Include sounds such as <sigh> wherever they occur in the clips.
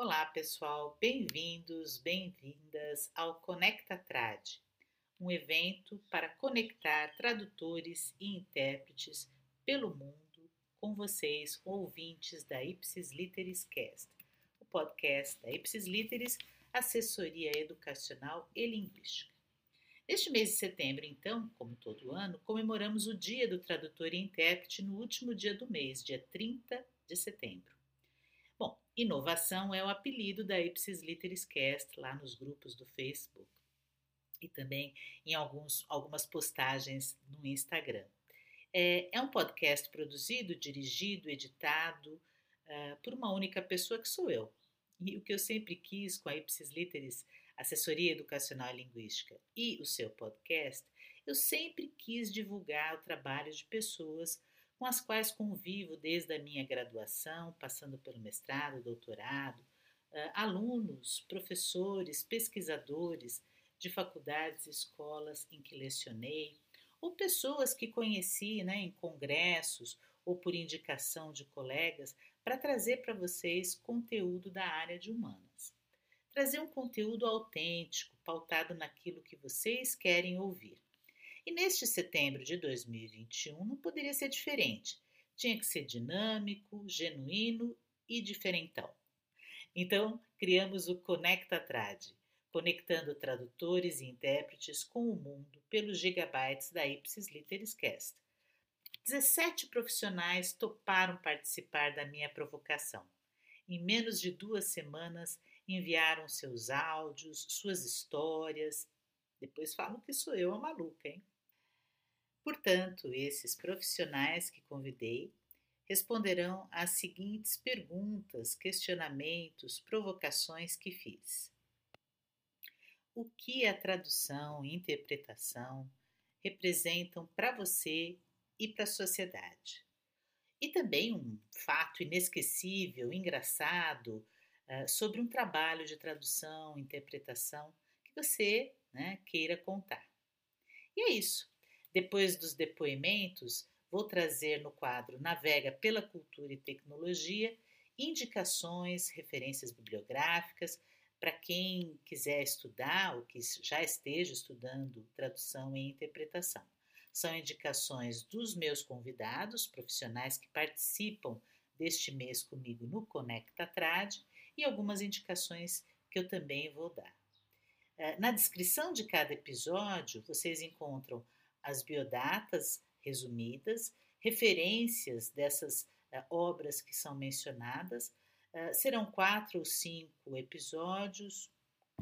Olá, pessoal, bem-vindos, bem-vindas ao Conecta Trad, um evento para conectar tradutores e intérpretes pelo mundo com vocês, ouvintes da Ipsis Literis Cast, o podcast da Ipsis Literis, assessoria educacional e linguística. Neste mês de setembro, então, como todo ano, comemoramos o Dia do Tradutor e Intérprete no último dia do mês, dia 30 de setembro. Inovação é o apelido da Ipsis Literis Cast lá nos grupos do Facebook e também em alguns, algumas postagens no Instagram. É, é um podcast produzido, dirigido, editado uh, por uma única pessoa que sou eu. E o que eu sempre quis com a Ipsis Literis, Assessoria Educacional e Linguística, e o seu podcast, eu sempre quis divulgar o trabalho de pessoas com as quais convivo desde a minha graduação, passando pelo mestrado, doutorado, alunos, professores, pesquisadores de faculdades e escolas em que lecionei, ou pessoas que conheci né, em congressos ou por indicação de colegas, para trazer para vocês conteúdo da área de humanas. Trazer um conteúdo autêntico, pautado naquilo que vocês querem ouvir. E neste setembro de 2021 não poderia ser diferente. Tinha que ser dinâmico, genuíno e diferentão. Então, criamos o Conecta Trad, conectando tradutores e intérpretes com o mundo pelos gigabytes da Ipsis Literis Cast. 17 profissionais toparam participar da minha provocação. Em menos de duas semanas, enviaram seus áudios, suas histórias. Depois falam que sou eu a maluca, hein? Portanto, esses profissionais que convidei responderão às seguintes perguntas, questionamentos, provocações que fiz. O que a tradução e interpretação representam para você e para a sociedade? E também um fato inesquecível, engraçado, uh, sobre um trabalho de tradução, interpretação que você né, queira contar. E é isso. Depois dos depoimentos, vou trazer no quadro Navega pela Cultura e Tecnologia indicações, referências bibliográficas para quem quiser estudar ou que já esteja estudando tradução e interpretação. São indicações dos meus convidados, profissionais que participam deste mês comigo no Conecta Trad e algumas indicações que eu também vou dar. Eh, na descrição de cada episódio, vocês encontram as biodatas resumidas, referências dessas uh, obras que são mencionadas. Uh, serão quatro ou cinco episódios.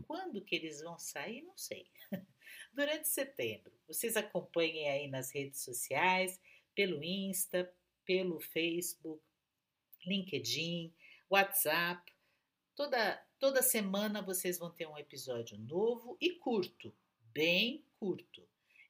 Quando que eles vão sair, não sei. <laughs> Durante setembro. Vocês acompanhem aí nas redes sociais, pelo Insta, pelo Facebook, LinkedIn, WhatsApp. Toda, toda semana vocês vão ter um episódio novo e curto, bem curto.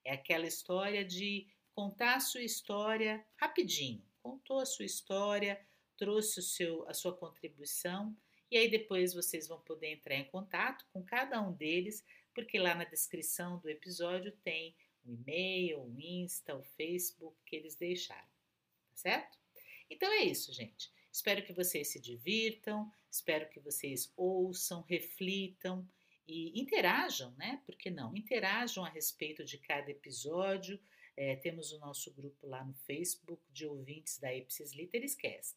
É aquela história de contar a sua história rapidinho. Contou a sua história, trouxe o seu, a sua contribuição e aí depois vocês vão poder entrar em contato com cada um deles, porque lá na descrição do episódio tem o e-mail, o Insta, o Facebook que eles deixaram, tá certo? Então é isso, gente. Espero que vocês se divirtam, espero que vocês ouçam, reflitam e interajam, né? Por que não? Interajam a respeito de cada episódio. É, temos o nosso grupo lá no Facebook de ouvintes da Ipsis Literis Cast.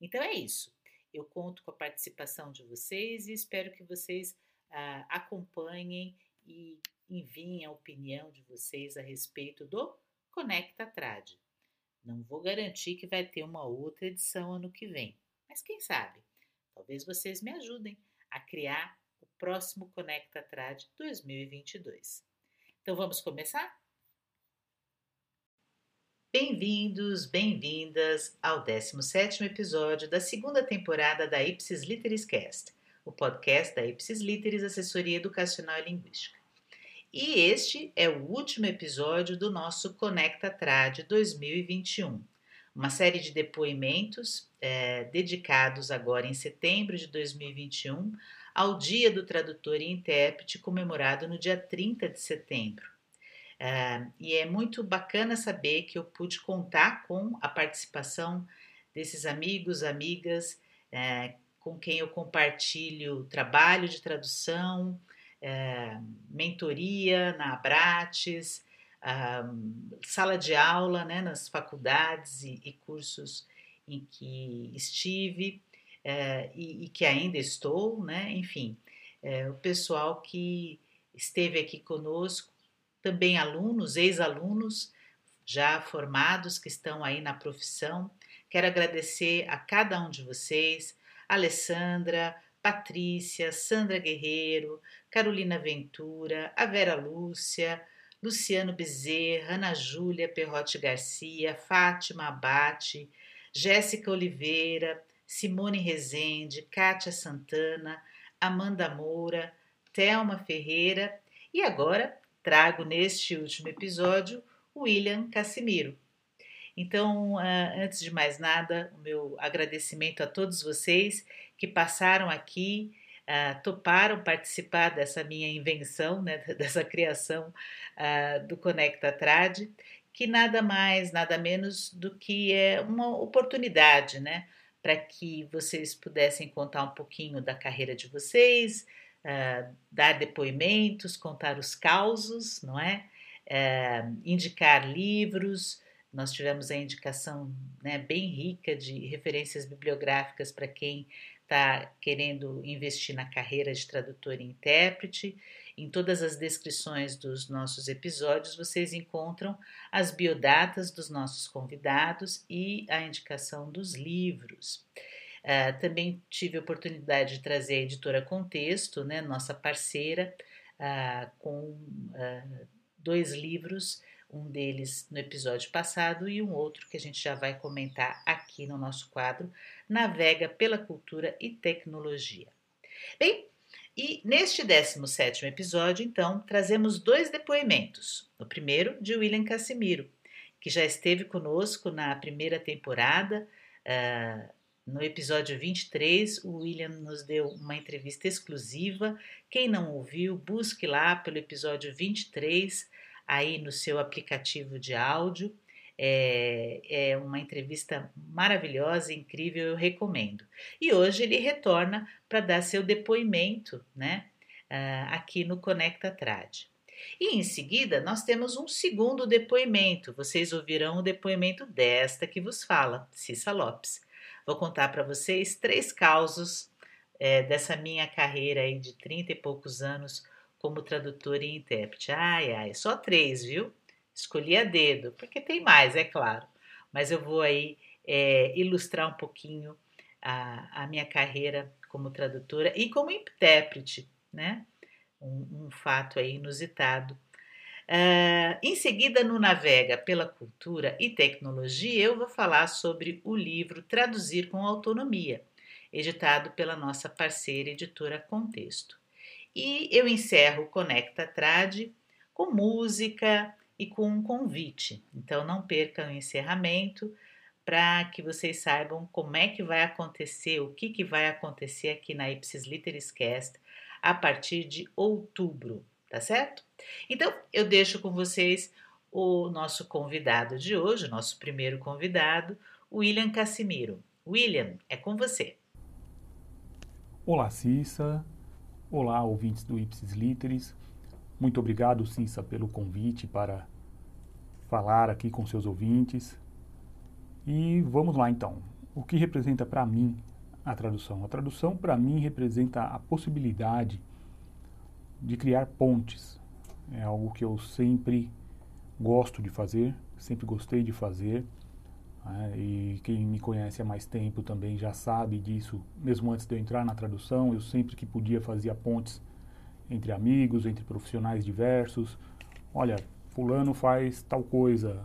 Então é isso. Eu conto com a participação de vocês e espero que vocês ah, acompanhem e enviem a opinião de vocês a respeito do Conecta Trad. Não vou garantir que vai ter uma outra edição ano que vem, mas quem sabe? Talvez vocês me ajudem a criar próximo Conecta Trad 2022. Então vamos começar? Bem-vindos, bem-vindas ao 17º episódio da segunda temporada da Ipsis Literis Cast, o podcast da Ipsis Literis Assessoria Educacional e Linguística. E este é o último episódio do nosso Conecta Trad 2021, uma série de depoimentos é, dedicados agora em setembro de 2021 ao Dia do Tradutor e Intérprete, comemorado no dia 30 de setembro. Uh, e é muito bacana saber que eu pude contar com a participação desses amigos, amigas, uh, com quem eu compartilho trabalho de tradução, é, mentoria na Abrates, sala de aula né, nas faculdades e, e cursos em que estive é, e, e, que ainda estou, né? enfim, é, o pessoal que esteve aqui conosco, também alunos, ex-alunos já formados que estão aí na profissão. Quero agradecer a cada um de vocês, Alessandra, Patrícia, Sandra Guerreiro, Carolina Ventura, a Vera Lúcia, Luciano Bezerra, Ana Júlia Perrote Garcia, Fátima Abate, Jéssica Oliveira, Simone Rezende, Kátia Santana, Amanda Moura, Thelma Ferreira e agora trago neste último episódio William Cassimiro. Então, ah, antes de mais nada, o meu agradecimento a todos vocês que passaram aqui, uh, toparam participar dessa minha invenção, né, <laughs> dessa criação uh, do Conecta Trad, que nada mais, nada menos do que é uma oportunidade, né, para que vocês pudessem contar um pouquinho da carreira de vocês, uh, dar depoimentos, contar os causos, não é? indicar livros, nós tivemos a indicação né, bem rica de referências bibliográficas para quem está querendo investir na carreira de tradutor e intérprete. Em todas as descrições dos nossos episódios, vocês encontram as biodatas dos nossos convidados e a indicação dos livros. Uh, também tive a oportunidade de trazer a editora Contexto, né, nossa parceira, uh, com uh, dois livros um deles no episódio passado e um outro que a gente já vai comentar aqui no nosso quadro Navega pela Cultura e Tecnologia. Bem, e neste 17 episódio, então, trazemos dois depoimentos. O primeiro de William Casimiro, que já esteve conosco na primeira temporada. Uh, no episódio 23, o William nos deu uma entrevista exclusiva. Quem não ouviu, busque lá pelo episódio 23 aí no seu aplicativo de áudio. É, é, uma entrevista maravilhosa, incrível, eu recomendo. E hoje ele retorna para dar seu depoimento né, uh, aqui no Conecta Trad. E em seguida nós temos um segundo depoimento. Vocês ouvirão o depoimento desta que vos fala, Cissa Lopes. Vou contar para vocês três causos é, dessa minha carreira aí de 30 e poucos anos como tradutor e intérprete. Ai, ai, só três, viu? Escolhi a dedo, porque tem mais, é claro. Mas eu vou aí é, ilustrar um pouquinho a, a, minha carreira como tradutora e como intérprete, né? Um, um fato aí inusitado. Uh, em seguida, no Navega pela Cultura e Tecnologia, eu vou falar sobre o livro Traduzir com Autonomia, editado pela nossa parceira editora Contexto. E eu encerro o Conecta Trad com música e com um convite. Então não percam o encerramento para que vocês saibam como é que vai acontecer, o que, que vai acontecer aqui na Ipsis Literis Cast a partir de outubro, tá certo? Então eu deixo com vocês o nosso convidado de hoje, o nosso primeiro convidado, William Cassimiro. William, é com você. Olá, Cissa. Olá, ouvintes do Ipsis Literis. Muito obrigado, Cissa, pelo convite para falar aqui com seus ouvintes. E vamos lá então. O que representa para mim a tradução? A tradução para mim representa a possibilidade de criar pontes. É algo que eu sempre gosto de fazer, sempre gostei de fazer. Né? E quem me conhece há mais tempo também já sabe disso. Mesmo antes de eu entrar na tradução, eu sempre que podia fazia pontes entre amigos, entre profissionais diversos. Olha, fulano faz tal coisa,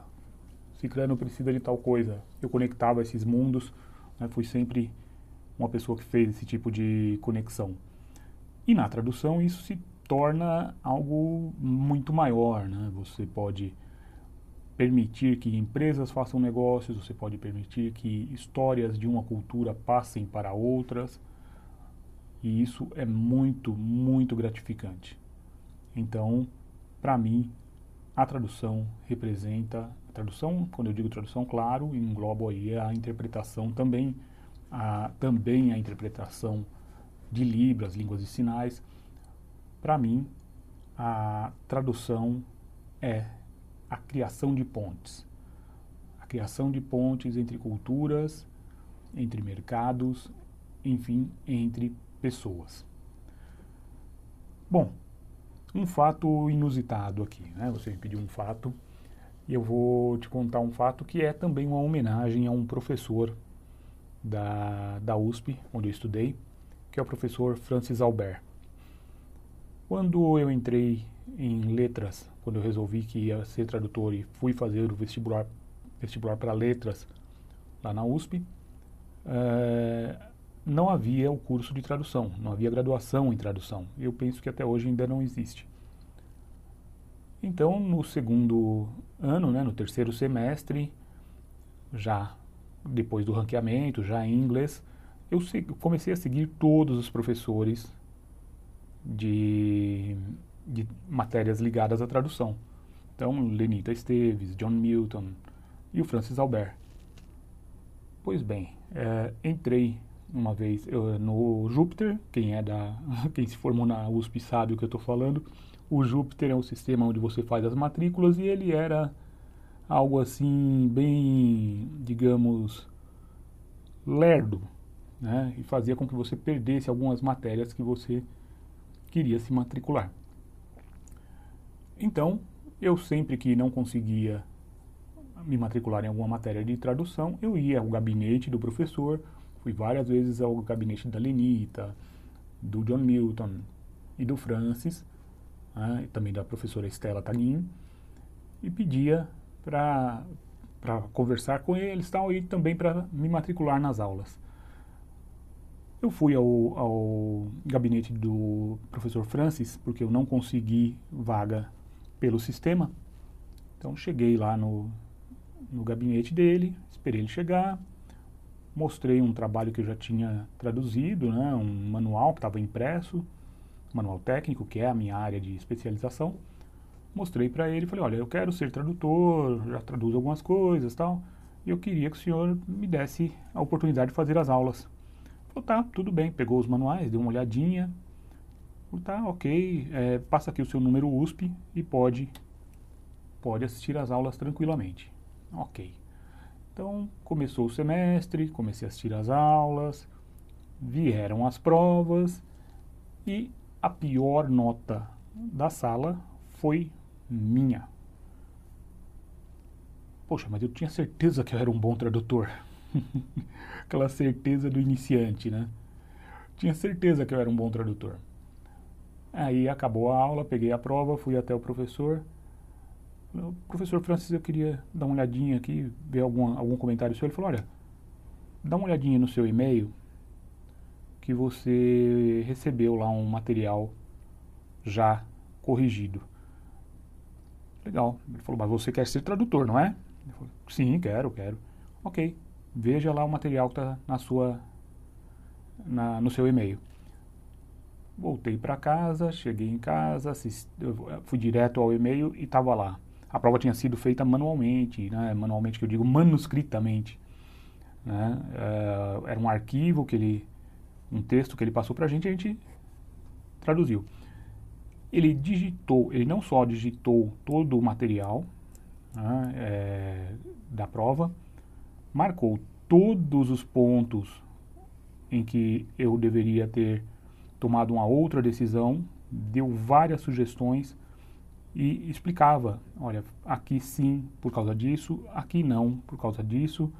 ciclano precisa de tal coisa. Eu conectava esses mundos, né? fui sempre uma pessoa que fez esse tipo de conexão. E na tradução isso se torna algo muito maior, né? Você pode permitir que empresas façam negócios, você pode permitir que histórias de uma cultura passem para outras. E isso é muito, muito gratificante. Então, para mim, a tradução representa a tradução, quando eu digo tradução, claro, englobo aí a interpretação também, a, também a interpretação de Libras, línguas de sinais. Para mim, a tradução é a criação de pontes. A criação de pontes entre culturas, entre mercados, enfim, entre pessoas. Bom, um fato inusitado aqui, né? Você me pediu um fato e eu vou te contar um fato que é também uma homenagem a um professor da, da USP, onde eu estudei, que é o professor Francis Albert. Quando eu entrei em letras, quando eu resolvi que ia ser tradutor e fui fazer o vestibular, vestibular para letras lá na USP, é, não havia o curso de tradução, não havia graduação em tradução. Eu penso que até hoje ainda não existe. Então, no segundo ano, né, no terceiro semestre, já depois do ranqueamento, já em inglês, eu comecei a seguir todos os professores de, de matérias ligadas à tradução. Então, Lenita Esteves, John Milton e o Francis Albert. Pois bem, é, entrei uma vez eu, no Júpiter, quem é da, <laughs> quem se formou na USP sabe o que eu estou falando. O Júpiter é um sistema onde você faz as matrículas e ele era algo assim bem, digamos, lerdo, né? E fazia com que você perdesse algumas matérias que você queria se matricular. Então, eu sempre que não conseguia me matricular em alguma matéria de tradução, eu ia ao gabinete do professor, fui várias vezes ao gabinete da Lenita, do John Milton e do Francis, né, e também da professora Estela Taguin, e pedia para conversar com eles tal, e também para me matricular nas aulas. Eu fui ao, ao gabinete do professor Francis, porque eu não consegui vaga pelo sistema. Então cheguei lá no, no gabinete dele, esperei ele chegar, mostrei um trabalho que eu já tinha traduzido, né, um manual que estava impresso, manual técnico, que é a minha área de especialização. Mostrei para ele, falei, olha, eu quero ser tradutor, já traduzo algumas coisas tal, e eu queria que o senhor me desse a oportunidade de fazer as aulas. Falou, tá, tudo bem, pegou os manuais, deu uma olhadinha, falou, tá, ok, é, passa aqui o seu número USP e pode, pode assistir às aulas tranquilamente. Ok. Então, começou o semestre, comecei a assistir às aulas, vieram as provas e a pior nota da sala foi minha. Poxa, mas eu tinha certeza que eu era um bom tradutor. <laughs> Aquela certeza do iniciante, né? Tinha certeza que eu era um bom tradutor. Aí acabou a aula, peguei a prova, fui até o professor professor Francis, eu queria dar uma olhadinha aqui, ver algum, algum comentário seu. Ele falou, olha, dá uma olhadinha no seu e-mail que você recebeu lá um material já corrigido. Legal. Ele falou, mas você quer ser tradutor, não é? Sim, quero, quero. Ok, veja lá o material que está na sua, na, no seu e-mail. Voltei para casa, cheguei em casa, assisti, fui direto ao e-mail e estava lá a prova tinha sido feita manualmente, né, manualmente que eu digo manuscritamente. Né, uh, era um arquivo que ele, um texto que ele passou para a gente, a gente traduziu. Ele digitou, ele não só digitou todo o material né, é, da prova, marcou todos os pontos em que eu deveria ter tomado uma outra decisão, deu várias sugestões e explicava, olha, aqui sim por causa disso, aqui não por causa disso,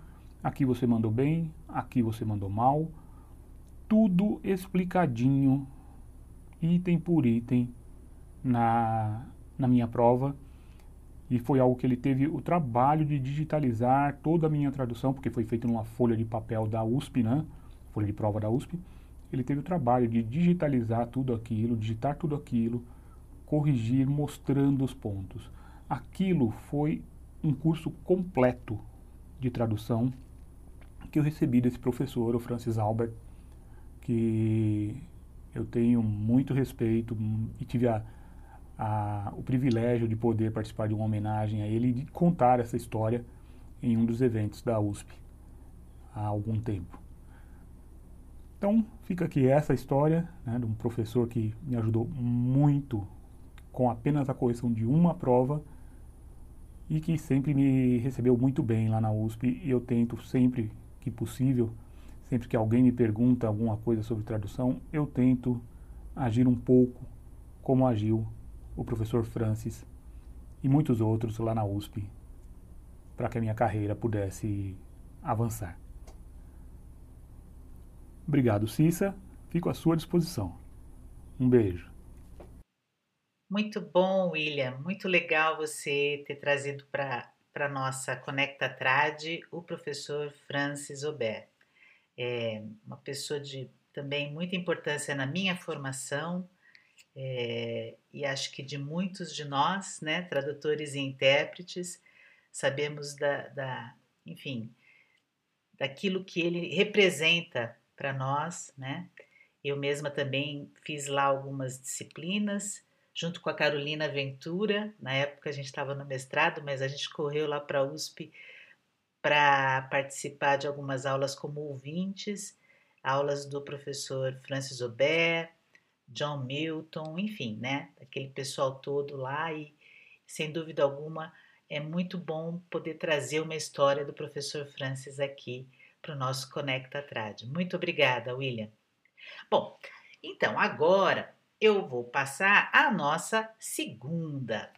aqui você mandou bem, aqui você mandou mal, tudo explicadinho, item por item, na, na minha prova. E foi algo que ele teve o trabalho de digitalizar toda a minha tradução, porque foi feito numa folha de papel da USP, né? Folha de prova da USP. Ele teve o trabalho de digitalizar tudo aquilo, digitar tudo aquilo, corrigir mostrando os pontos. Aquilo foi um curso completo de tradução que eu recebi desse professor, o Francis Albert, que eu tenho muito respeito e tive a, a, o privilégio de poder participar de uma homenagem a ele e de contar essa história em um dos eventos da USP há algum tempo. Então, fica aqui essa história né, de um professor que me ajudou muito com apenas a correção de uma prova e que sempre me recebeu muito bem lá na USP e eu tento sempre que possível, sempre que alguém me pergunta alguma coisa sobre tradução, eu tento agir um pouco como agiu o professor Francis e muitos outros lá na USP para que a minha carreira pudesse avançar. Obrigado, Cissa. Fico à sua disposição. Um beijo. Muito bom, William. Muito legal você ter trazido para a nossa Conecta Trad o professor Francis Ober. É uma pessoa de também muita importância na minha formação é, e acho que de muitos de nós, né, tradutores e intérpretes, sabemos da, da enfim, daquilo que ele representa para nós, né? Eu mesma também fiz lá algumas disciplinas, junto com a Carolina Ventura. Na época a gente estava no mestrado, mas a gente correu lá para a USP para participar de algumas aulas como ouvintes, aulas do professor Francis Aubert, John Milton, enfim, né? Aquele pessoal todo lá e, sem dúvida alguma, é muito bom poder trazer uma história do professor Francis aqui para o nosso Conecta Trad. Muito obrigada, William. Bom, então agora eu vou passar a nossa segunda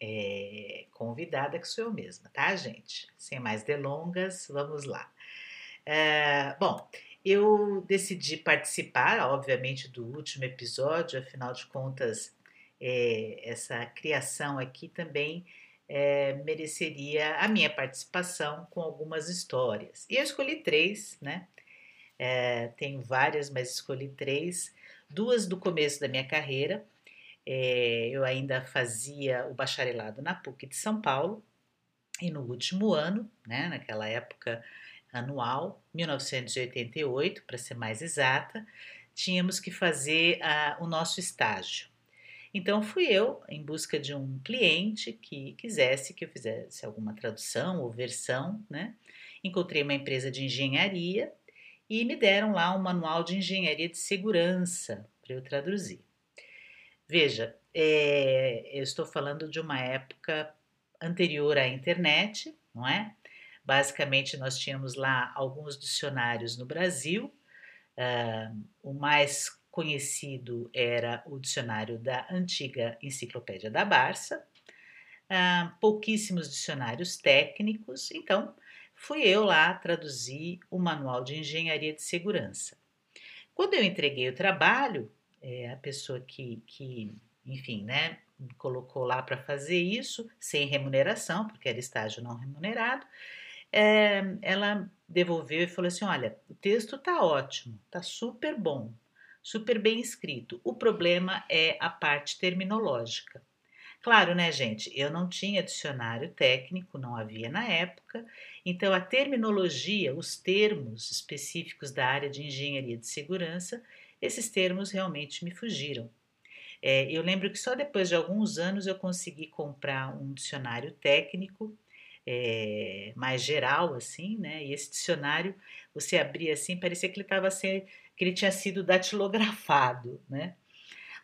é, convidada, que sou eu mesma, tá, gente? Sem mais delongas, vamos lá. É, bom, eu decidi participar, obviamente, do último episódio, afinal de contas, é, essa criação aqui também é, mereceria a minha participação com algumas histórias. E eu escolhi três, né? É, tenho várias, mas escolhi três. Duas do começo da minha carreira. É, eu ainda fazia o bacharelado na PUC de São Paulo. E no último ano, né, naquela época anual, 1988, para ser mais exata, tínhamos que fazer uh, o nosso estágio. Então fui eu em busca de um cliente que quisesse que eu fizesse alguma tradução ou versão, né? Encontrei uma empresa de engenharia e me deram lá um manual de engenharia de segurança para eu traduzir. Veja, é, eu estou falando de uma época anterior à internet, não é? Basicamente, nós tínhamos lá alguns dicionários no Brasil. Uh, o mais conhecido era o dicionário da antiga Enciclopédia da Barça, uh, pouquíssimos dicionários técnicos, então fui eu lá traduzir o Manual de Engenharia de Segurança. Quando eu entreguei o trabalho, é, a pessoa que, que, enfim, né, me colocou lá para fazer isso, sem remuneração, porque era estágio não remunerado, é, ela devolveu e falou assim: Olha, o texto tá ótimo, tá super bom, super bem escrito. O problema é a parte terminológica. Claro, né, gente? Eu não tinha dicionário técnico, não havia na época, então a terminologia, os termos específicos da área de engenharia de segurança, esses termos realmente me fugiram. É, eu lembro que só depois de alguns anos eu consegui comprar um dicionário técnico é, mais geral, assim, né? E esse dicionário, você abria assim, parecia que ele estava que ele tinha sido datilografado, né?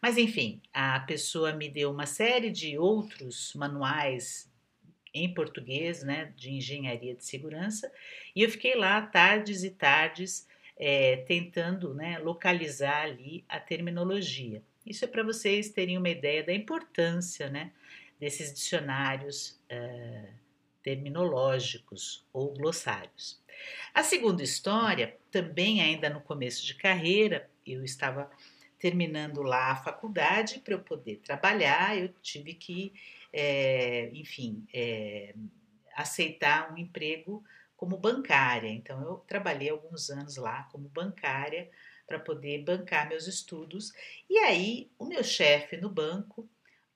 Mas enfim, a pessoa me deu uma série de outros manuais em português, né, de engenharia de segurança, e eu fiquei lá tardes e tardes é, tentando né, localizar ali a terminologia. Isso é para vocês terem uma ideia da importância né, desses dicionários é, terminológicos ou glossários. A segunda história, também ainda no começo de carreira, eu estava terminando lá a faculdade para eu poder trabalhar, eu tive que, é, enfim, é, aceitar um emprego como bancária. Então, eu trabalhei alguns anos lá como bancária para poder bancar meus estudos. E aí, o meu chefe no banco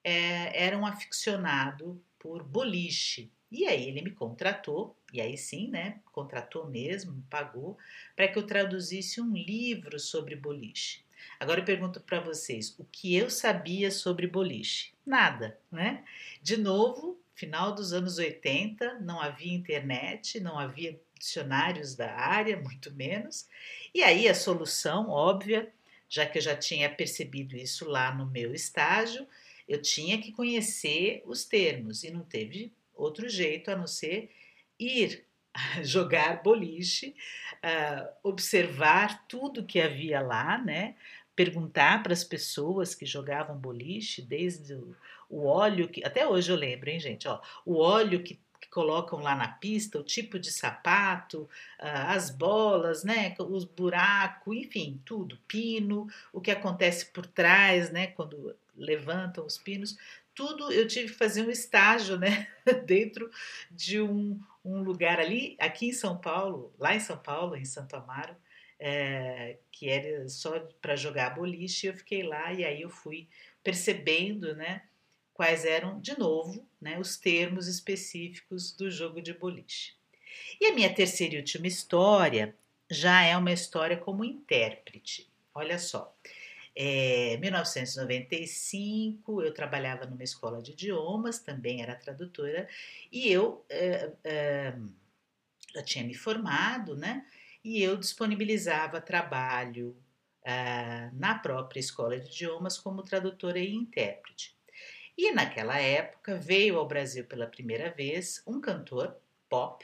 é, era um aficionado por boliche. E aí ele me contratou, e aí sim, né? Contratou mesmo, me pagou, para que eu traduzisse um livro sobre boliche. Agora eu pergunto para vocês, o que eu sabia sobre boliche? Nada, né? De novo, final dos anos 80, não havia internet, não havia dicionários da área, muito menos. E aí a solução óbvia, já que eu já tinha percebido isso lá no meu estágio, eu tinha que conhecer os termos e não teve outro jeito a não ser ir <laughs> jogar boliche, uh, observar tudo que havia lá, né? Perguntar para as pessoas que jogavam boliche, desde o, o óleo que. Até hoje eu lembro, hein, gente? Ó, o óleo que que colocam lá na pista, o tipo de sapato, ah, as bolas, né, os buracos, enfim, tudo, pino, o que acontece por trás, né, quando levantam os pinos, tudo eu tive que fazer um estágio, né, <laughs> dentro de um, um lugar ali, aqui em São Paulo, lá em São Paulo, em Santo Amaro, é, que era só para jogar boliche, eu fiquei lá e aí eu fui percebendo, né, quais eram, de novo, né, os termos específicos do jogo de boliche. E a minha terceira e última história já é uma história como intérprete. Olha só, é, 1995 eu trabalhava numa escola de idiomas, também era tradutora, e eu é, é, já tinha me formado, né? E eu disponibilizava trabalho é, na própria escola de idiomas como tradutora e intérprete. E naquela época veio ao Brasil pela primeira vez um cantor pop,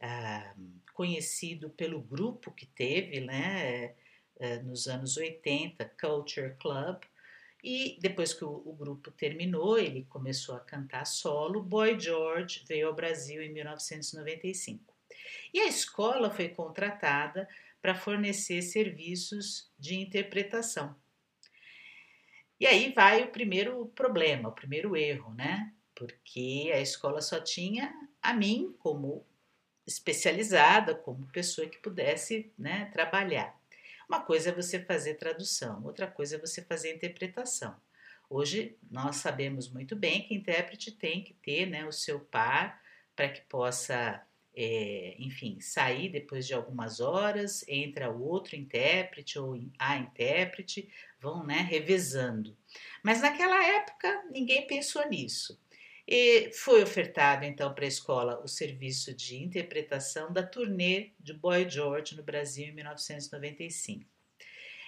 ah, conhecido pelo grupo que teve né, eh, nos anos 80, Culture Club. E depois que o, o, grupo terminou, ele começou a cantar solo. Boy George veio ao Brasil em 1995. E a escola foi contratada para fornecer serviços de interpretação e aí vai o primeiro problema, o primeiro erro, né? Porque a escola só tinha a mim como especializada, como pessoa que pudesse né, trabalhar. Uma coisa é você fazer tradução, outra coisa é você fazer interpretação. Hoje nós sabemos muito bem que intérprete tem que ter né, o seu par para que possa é, enfim, sair depois de algumas horas, entra o outro intérprete ou a intérprete, vão né, revezando. Mas naquela época ninguém pensou nisso. E foi ofertado então para a escola o serviço de interpretação da turnê de Boy George no Brasil em 1995.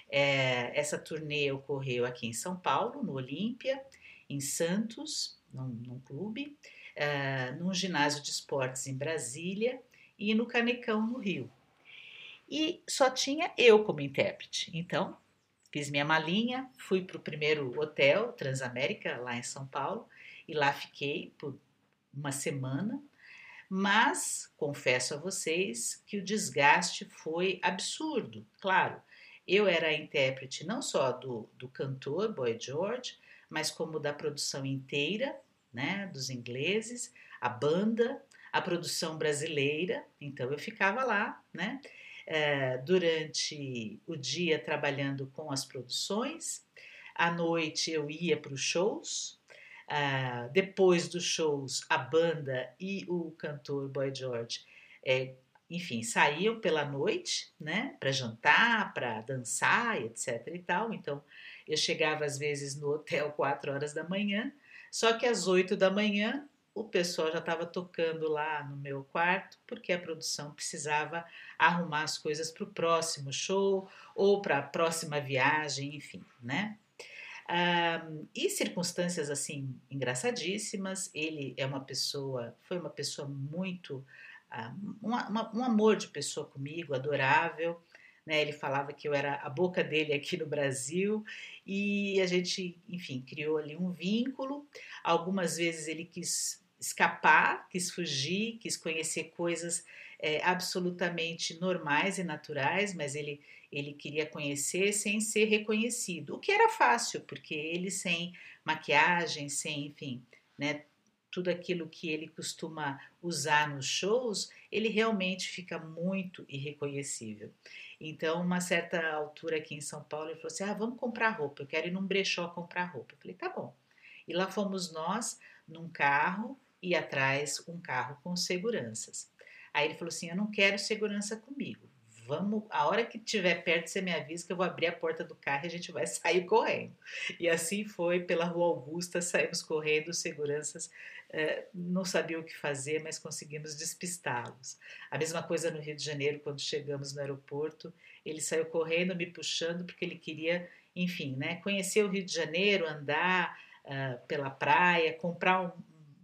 É, essa turnê ocorreu aqui em São Paulo, no Olímpia, em Santos, num, num clube, uh, num ginásio de esportes em Brasília e no Canecão, no Rio. E só tinha eu como intérprete. Então, fiz minha malinha, fui para o primeiro hotel, Transamérica, lá em São Paulo, e lá fiquei por uma semana. Mas confesso a vocês que o desgaste foi absurdo. Claro, eu era a intérprete não só do, do cantor Boy George, mas como da produção inteira, né, dos ingleses, a banda, a produção brasileira. Então eu ficava lá, né, é, durante o dia trabalhando com as produções. À noite eu ia para os shows. Uh, depois dos shows, a banda e o cantor Boy George, é, enfim, saíam pela noite, né, para jantar, para dançar, etc. e tal. Então, eu chegava às vezes no hotel <laughs> quatro horas da manhã, só que às 8 da manhã o pessoal já estava tocando lá no meu quarto, porque a produção precisava arrumar as coisas para o próximo show ou para a próxima viagem, enfim, né? Um, e circunstâncias assim engraçadíssimas. Ele é uma pessoa, foi uma pessoa muito, um, uma, um amor de pessoa comigo, adorável. Né? Ele falava que eu era a boca dele aqui no Brasil e a gente, enfim, criou ali um vínculo. Algumas vezes ele quis escapar, quis fugir, quis conhecer coisas é, absolutamente normais e naturais, mas ele, ele queria conhecer sem ser reconhecido, o que era fácil, porque ele sem maquiagem, sem, enfim, né, tudo aquilo que ele costuma usar nos shows, ele realmente fica muito irreconhecível. Então, uma certa altura aqui em São Paulo, ele falou assim: ah, vamos comprar roupa, eu quero ir num brechó comprar roupa. Eu falei: tá bom. E lá fomos nós num carro e atrás um carro com seguranças. Aí ele falou assim: eu não quero segurança comigo, vamos, a hora que estiver perto, você me avisa que eu vou abrir a porta do carro e a gente vai <laughs> sair correndo. E assim foi, pela Rua Augusta, saímos correndo, seguranças é, não sabiam o que fazer, mas conseguimos despistá-los. A mesma coisa no Rio de Janeiro, quando chegamos no aeroporto, ele saiu correndo, me puxando, porque ele queria, enfim, né, conhecer o Rio de Janeiro, andar uh, pela praia, comprar um,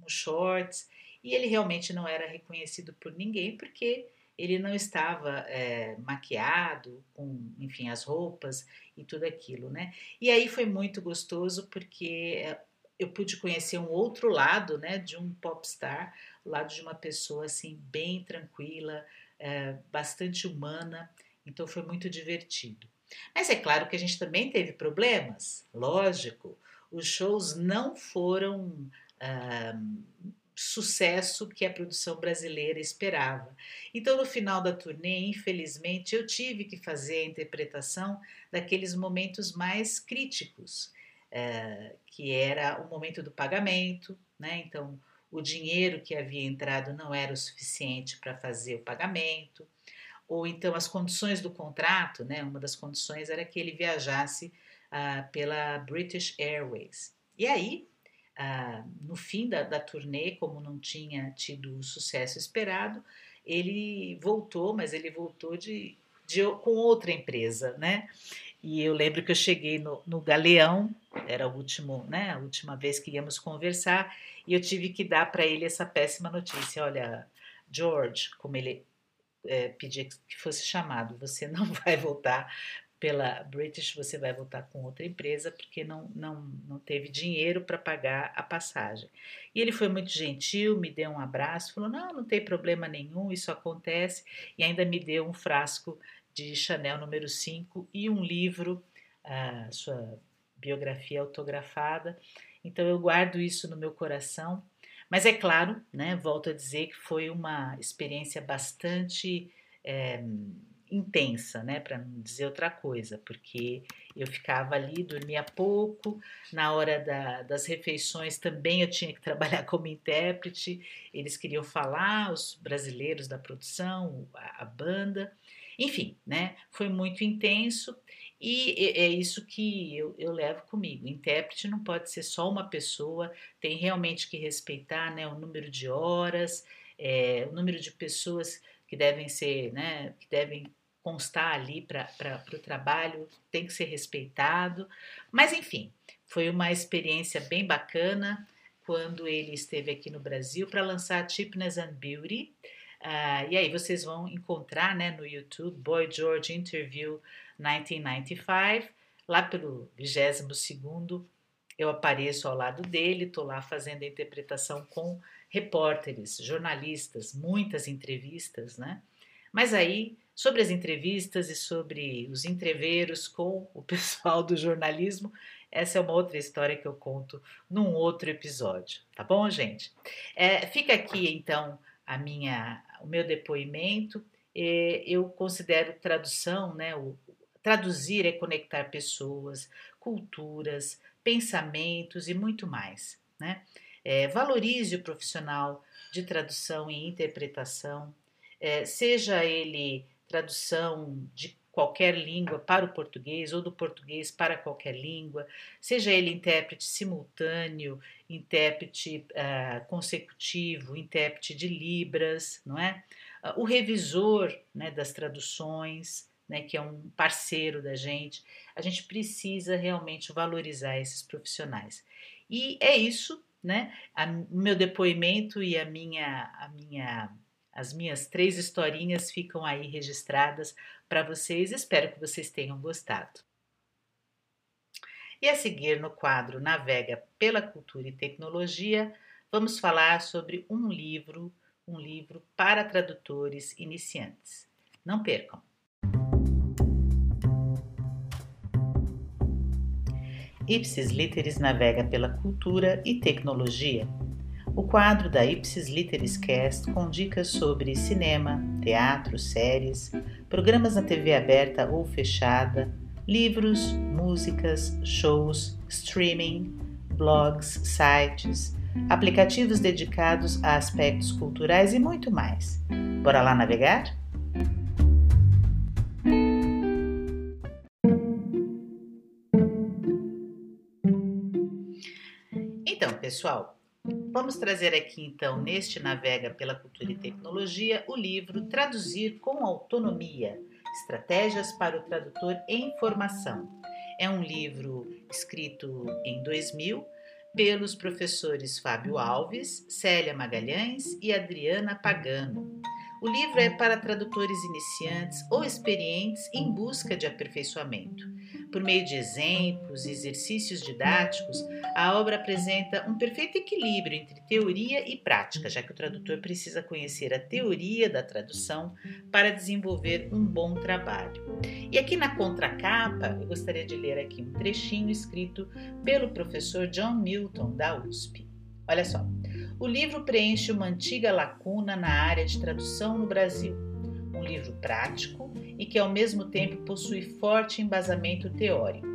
um shorts, e ele realmente não era reconhecido por ninguém, porque ele não estava é, maquiado com, enfim, as roupas e tudo aquilo, né? E aí foi muito gostoso porque eh, eu pude conhecer um outro lado, né, de um popstar, o lado de uma pessoa assim bem tranquila, é, bastante humana. Então foi muito divertido. Mas é claro que a gente também teve problemas, lógico. Os shows não foram ah, sucesso que a produção brasileira esperava. Então, no final da turnê, infelizmente, eu tive que fazer a interpretação daqueles momentos mais críticos, é, que era o momento do pagamento, né? Então, o dinheiro que havia entrado não era o suficiente para fazer o pagamento, ou então as condições do contrato, né? Uma das condições era que ele viajasse ah, pela British Airways. E aí no fim da, da turnê, como não tinha tido o sucesso esperado, ele voltou, mas ele voltou de, de, com outra empresa, né? E eu lembro que eu cheguei no, no Galeão, era o último, né, a última vez que íamos conversar, e eu tive que dar para ele essa péssima notícia. Olha, George, como ele é, pedia que fosse chamado, você não <laughs> vai voltar pela British, você vai voltar com outra empresa porque não, não, não teve dinheiro para pagar a passagem. E ele foi muito gentil, me deu um abraço, falou: não, não tem problema nenhum, isso acontece, e ainda me deu um frasco de Chanel número 5 e um livro, a sua biografia autografada. Então eu guardo isso no meu coração. Mas é claro, né, volto a dizer que foi uma experiência bastante. É, intensa, né, para não dizer outra coisa, porque eu ficava ali, dormia pouco, na hora da, das refeições também eu tinha que trabalhar <laughs> como intérprete, eles queriam falar, os brasileiros da produção, a, a banda, enfim, né, foi muito intenso e é isso que eu, eu levo comigo. O intérprete não pode ser só uma pessoa, tem realmente que respeitar né, o número de horas, é, o número de pessoas que devem ser, né, que devem constar ali para o trabalho, tem que ser respeitado. Mas, enfim, foi uma experiência bem bacana quando ele esteve aqui no Brasil para lançar Cheapness and Beauty. Uh, e aí vocês vão encontrar né, no YouTube Boy George Interview 1995. Lá pelo 22 eu apareço ao lado dele, estou lá fazendo a interpretação com repórteres, jornalistas, muitas entrevistas, né? Mas aí sobre as entrevistas e sobre os entreveros com o pessoal do jornalismo. Essa é uma outra história que eu conto num outro episódio, tá bom, gente? É, fica aqui então a minha, o meu depoimento. É, eu considero tradução, né? O, traduzir é conectar pessoas, culturas, pensamentos e muito mais, né? É, valorize o profissional de tradução e interpretação, é, seja ele tradução de qualquer língua para o português ou do português para qualquer língua, seja ele intérprete simultâneo, intérprete uh, consecutivo, intérprete de libras, não é? Uh, o revisor né, das traduções, né, que é um parceiro da gente, a gente precisa realmente valorizar esses profissionais. E é isso, né? Meu depoimento e a minha, a minha as minhas três historinhas ficam aí registradas para vocês. Espero que vocês tenham gostado. E a seguir, no quadro Navega pela Cultura e Tecnologia, vamos falar sobre um livro, um livro para tradutores iniciantes. Não percam! Ipsis Literis navega pela cultura e tecnologia o quadro da Ipsis Literis Cast com dicas sobre cinema, teatro, séries, programas na TV aberta ou fechada, livros, músicas, shows, streaming, blogs, sites, aplicativos dedicados a aspectos culturais e muito mais. Bora lá navegar? Então, pessoal, vamos trazer aqui então neste Navega pela Cultura e Tecnologia o livro Traduzir com Autonomia: Estratégias para o Tradutor em Formação. É um livro escrito em 2000 pelos professores Fábio Alves, Célia Magalhães e Adriana Pagano. O livro é para tradutores iniciantes ou experientes em busca de aperfeiçoamento. Por meio de exemplos e exercícios didáticos, a obra apresenta um perfeito equilíbrio entre teoria e prática, já que o tradutor precisa conhecer a teoria da tradução para desenvolver um bom trabalho. E aqui na contracapa, eu gostaria de ler aqui um trechinho escrito pelo professor John Milton da USP. Olha só. O livro preenche uma antiga lacuna na área de tradução no Brasil. Um livro prático e que ao mesmo tempo possui forte embasamento teórico.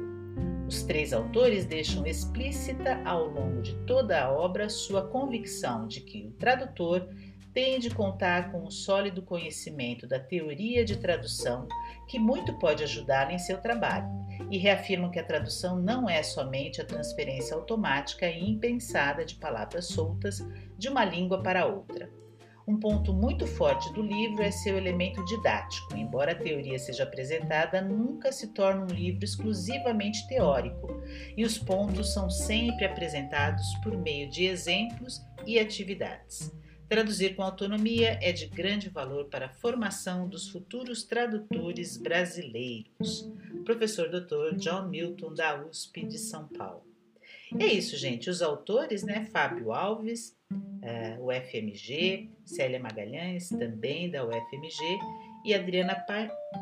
Os três autores deixam explícita ao longo de toda a obra sua convicção de que o tradutor tem de contar com um sólido conhecimento da teoria de tradução que muito pode ajudá-lo em seu trabalho, e reafirmam que a tradução não é somente a transferência automática e impensada de palavras soltas de uma língua para outra. Um ponto muito forte do livro é seu elemento didático. Embora a teoria seja apresentada, nunca se torna um livro exclusivamente teórico, e os pontos são sempre apresentados por meio de exemplos e atividades. Traduzir com autonomia é de grande valor para a formação dos futuros tradutores brasileiros. Professor Dr. John Milton, da USP de São Paulo. É isso, gente. Os autores, né? Fábio Alves, uh, o FMG, Célia Magalhães, também da UFMG, e Adriana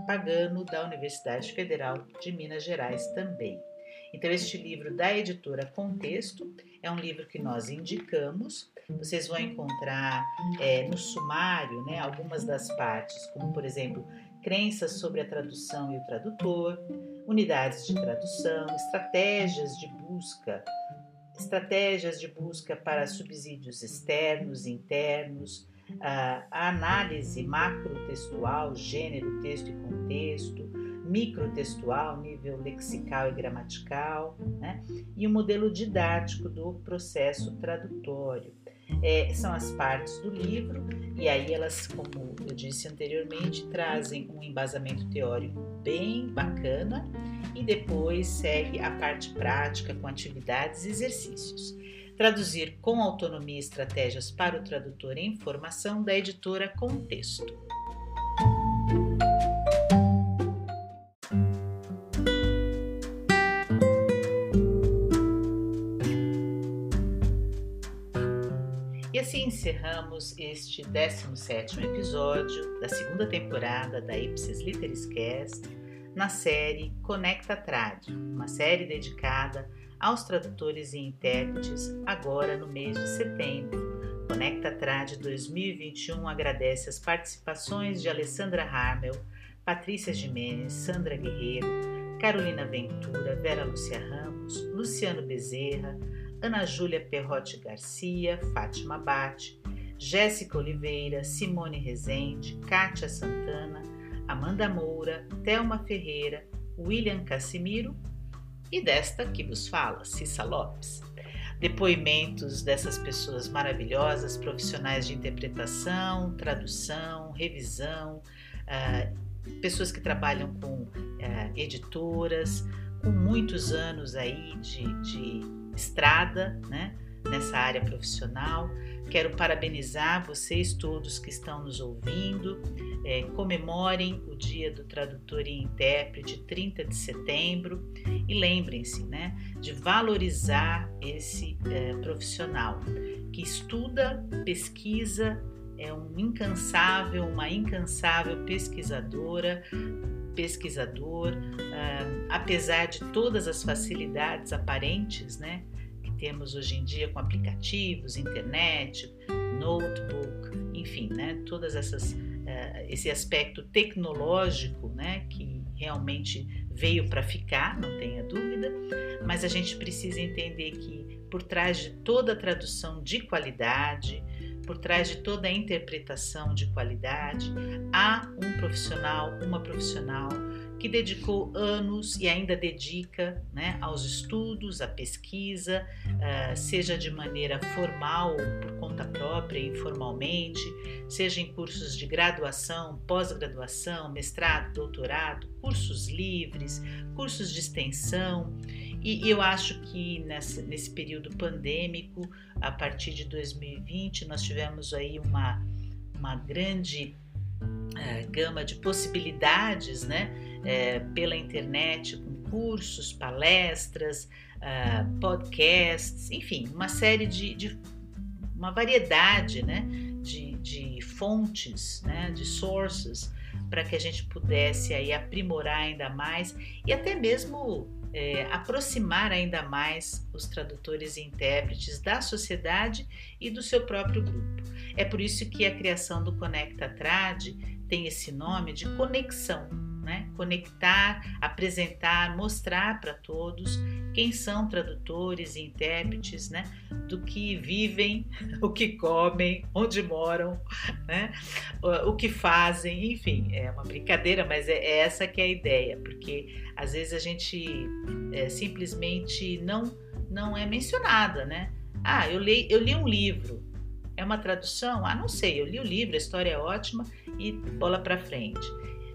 Pagano, da Universidade Federal de Minas Gerais, também. Então, este livro da editora Contexto é um livro que nós indicamos. Vocês vão encontrar é, no sumário né, algumas das partes, como, por exemplo, crenças sobre a tradução e o tradutor, unidades de tradução, estratégias de busca estratégias de busca para subsídios externos internos, a análise macrotextual, gênero, texto e contexto, microtextual, nível lexical e gramatical, né? e o modelo didático do processo tradutório. É, são as partes do livro, e aí elas, como eu disse anteriormente, trazem um embasamento teórico bem bacana e depois segue a parte prática com atividades e exercícios. Traduzir com autonomia estratégias para o tradutor em formação da editora Contexto. E assim encerramos este 17º episódio da segunda temporada da Ipsis Literis Cast na série Conecta Trad, uma série dedicada aos tradutores e intérpretes agora no mês de setembro. Conecta Trad 2021 agradece as participações de Alessandra Harmel, Patrícia Jimenez, Sandra Guerreiro, Carolina Ventura, Vera Lúcia Ramos, Luciano Bezerra, Ana Júlia Perrotti Garcia, Fátima Bate, Jéssica Oliveira, Simone Rezende, Kátia Santana, Amanda Moura, Thelma Ferreira, William Cassimiro e desta que vos fala, Cissa Lopes. Depoimentos dessas pessoas maravilhosas, profissionais de interpretação, tradução, revisão, uh, pessoas que trabalham com uh, editoras, com muitos anos aí de, de estrada, né, nessa área profissional. Quero parabenizar vocês todos que estão nos ouvindo. É, comemorem o Dia do Tradutor e Intérprete, 30 de setembro, e lembrem-se né, de valorizar esse é, profissional que estuda, pesquisa, é um incansável, uma incansável pesquisadora, pesquisador, uh, apesar de todas as facilidades aparentes né, que temos hoje em dia com aplicativos, internet, notebook, enfim, né, todas essas esse aspecto tecnológico né, que realmente veio para ficar, não tenha dúvida, mas a gente precisa entender que por trás de toda tradução de qualidade, por trás de toda a interpretação de qualidade, há um profissional, uma profissional que dedicou anos e ainda dedica né, aos estudos, à pesquisa, uh, seja de maneira formal por conta própria, informalmente, seja em cursos de graduação, pós-graduação, mestrado, doutorado, cursos livres, cursos de extensão. E eu acho que nessa, nesse período pandêmico, a partir de 2020, nós tivemos aí uma, uma grande gama de possibilidades, né? é, pela internet, com cursos, palestras, uh, podcasts, enfim, uma série de, de uma variedade né, de, de fontes, né, de sources, para que a gente pudesse aí aprimorar ainda mais e até mesmo é, aproximar ainda mais os tradutores e intérpretes da sociedade e do seu próprio grupo. É por isso que a criação do Conecta Trad tem esse nome de conexão, né? conectar, apresentar, mostrar para todos quem são tradutores e intérpretes, né? do que vivem, <laughs> o que comem, onde moram, né? o que fazem, enfim, é uma brincadeira, mas é, é essa que é a ideia, porque às vezes a gente é, simplesmente não, não é mencionada, né? Ah, eu li, eu li um livro, é uma tradução? Ah, não sei, eu li o livro, a história é ótima e bola para frente.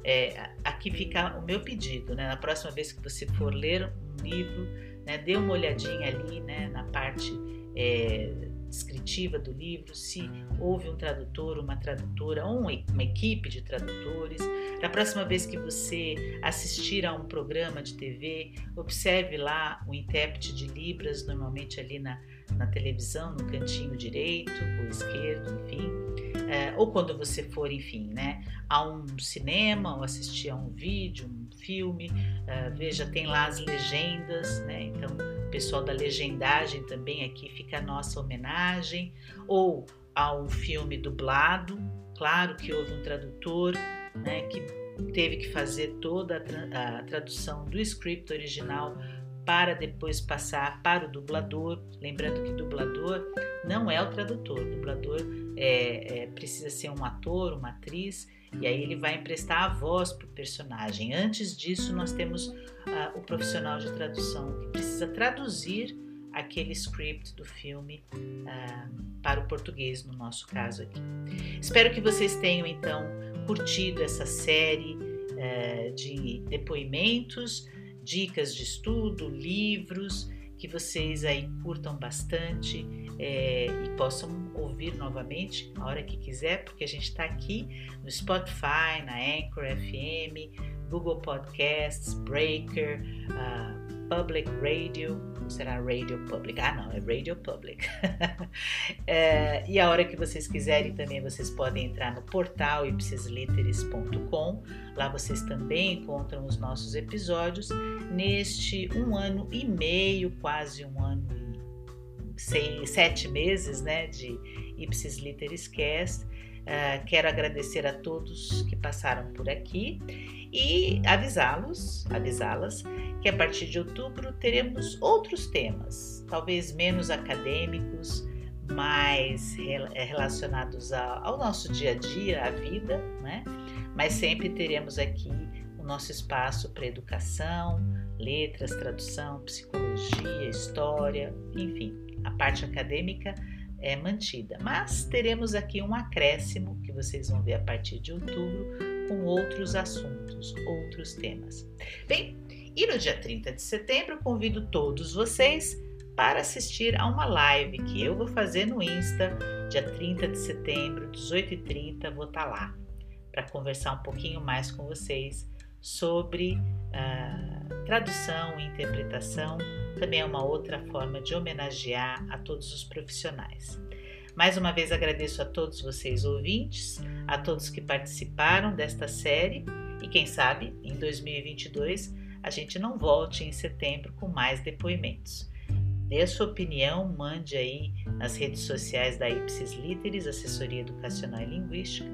É, aqui fica o meu pedido, né? Na próxima vez que você for ler um livro, né, dê uma olhadinha ali, né, na parte é, descritiva do livro, se houve um tradutor, uma tradutora, ou uma equipe de tradutores. Da próxima vez que você assistir a um programa de TV, observe lá o intérprete de Libras, normalmente ali na, na televisão, no cantinho direito ou esquerdo, enfim. É, ou quando você for, enfim, né, a um cinema ou assistir a um vídeo, um filme, é, veja, tem lá as legendas, né, então o pessoal da legendagem também aqui fica a nossa homenagem, ou a um filme dublado, claro que houve um tradutor, né, que teve que fazer toda a, tra a tradução do script original para depois passar para o dublador. Lembrando que dublador não é o tradutor, dublador é, é, precisa ser um ator, uma atriz, e aí ele vai emprestar a voz para o personagem. Antes disso, nós temos uh, o profissional de tradução que precisa traduzir aquele script do filme uh, para o português, no nosso caso aqui. Espero que vocês tenham então curtido essa série uh, de depoimentos dicas de estudo, livros que vocês aí curtam bastante é, e possam ouvir novamente a hora que quiser, porque a gente está aqui no Spotify, na Anchor FM, Google Podcasts, Breaker, uh, Public Radio, será Radio Public. Ah, não, é Radio Public. <laughs> é, e a hora que vocês quiserem também, vocês podem entrar no portal ipsisliteris.com. Lá vocês também encontram os nossos episódios neste um ano e meio, quase um ano e seis, sete meses, né, de Ipsis Literis Cast. Uh, quero agradecer a todos que passaram por aqui e avisá-los, avisá-las que a partir de outubro teremos outros temas, talvez menos acadêmicos, mais eh, relacionados ao nosso dia a dia, à vida, né? Mas sempre teremos aqui o nosso espaço para educação, letras, tradução, psicologia, história, enfim, a parte acadêmica é mantida. Mas teremos aqui um acréscimo que vocês vão ver a partir de outubro com outros assuntos, outros temas. Bem, e no dia 30 de setembro, convido todos vocês para assistir a uma live que eu vou fazer no Insta, dia 30 de setembro, 18h30, vou estar tá lá para conversar um pouquinho mais com vocês sobre uh, tradução e interpretação. Também é uma outra forma de homenagear a todos os profissionais. Mais uma vez agradeço a todos vocês ouvintes, a todos que participaram desta série e quem sabe em 2022 a gente não volte em setembro com mais depoimentos. Dê a sua opinião, mande aí nas redes sociais da Ipsis Literis, Assessoria Educacional e Linguística.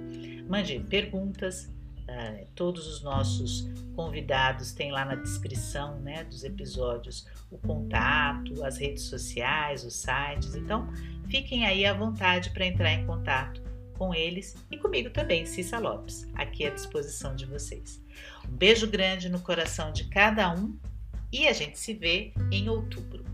Mande perguntas, uh, todos os nossos convidados têm lá na descrição né, dos episódios o contato, as redes sociais, os sites. Então, fiquem aí à vontade para entrar em contato com eles e comigo também, Cissa Lopes, aqui à disposição de vocês. Um beijo grande no coração de cada um e a gente se vê em outubro.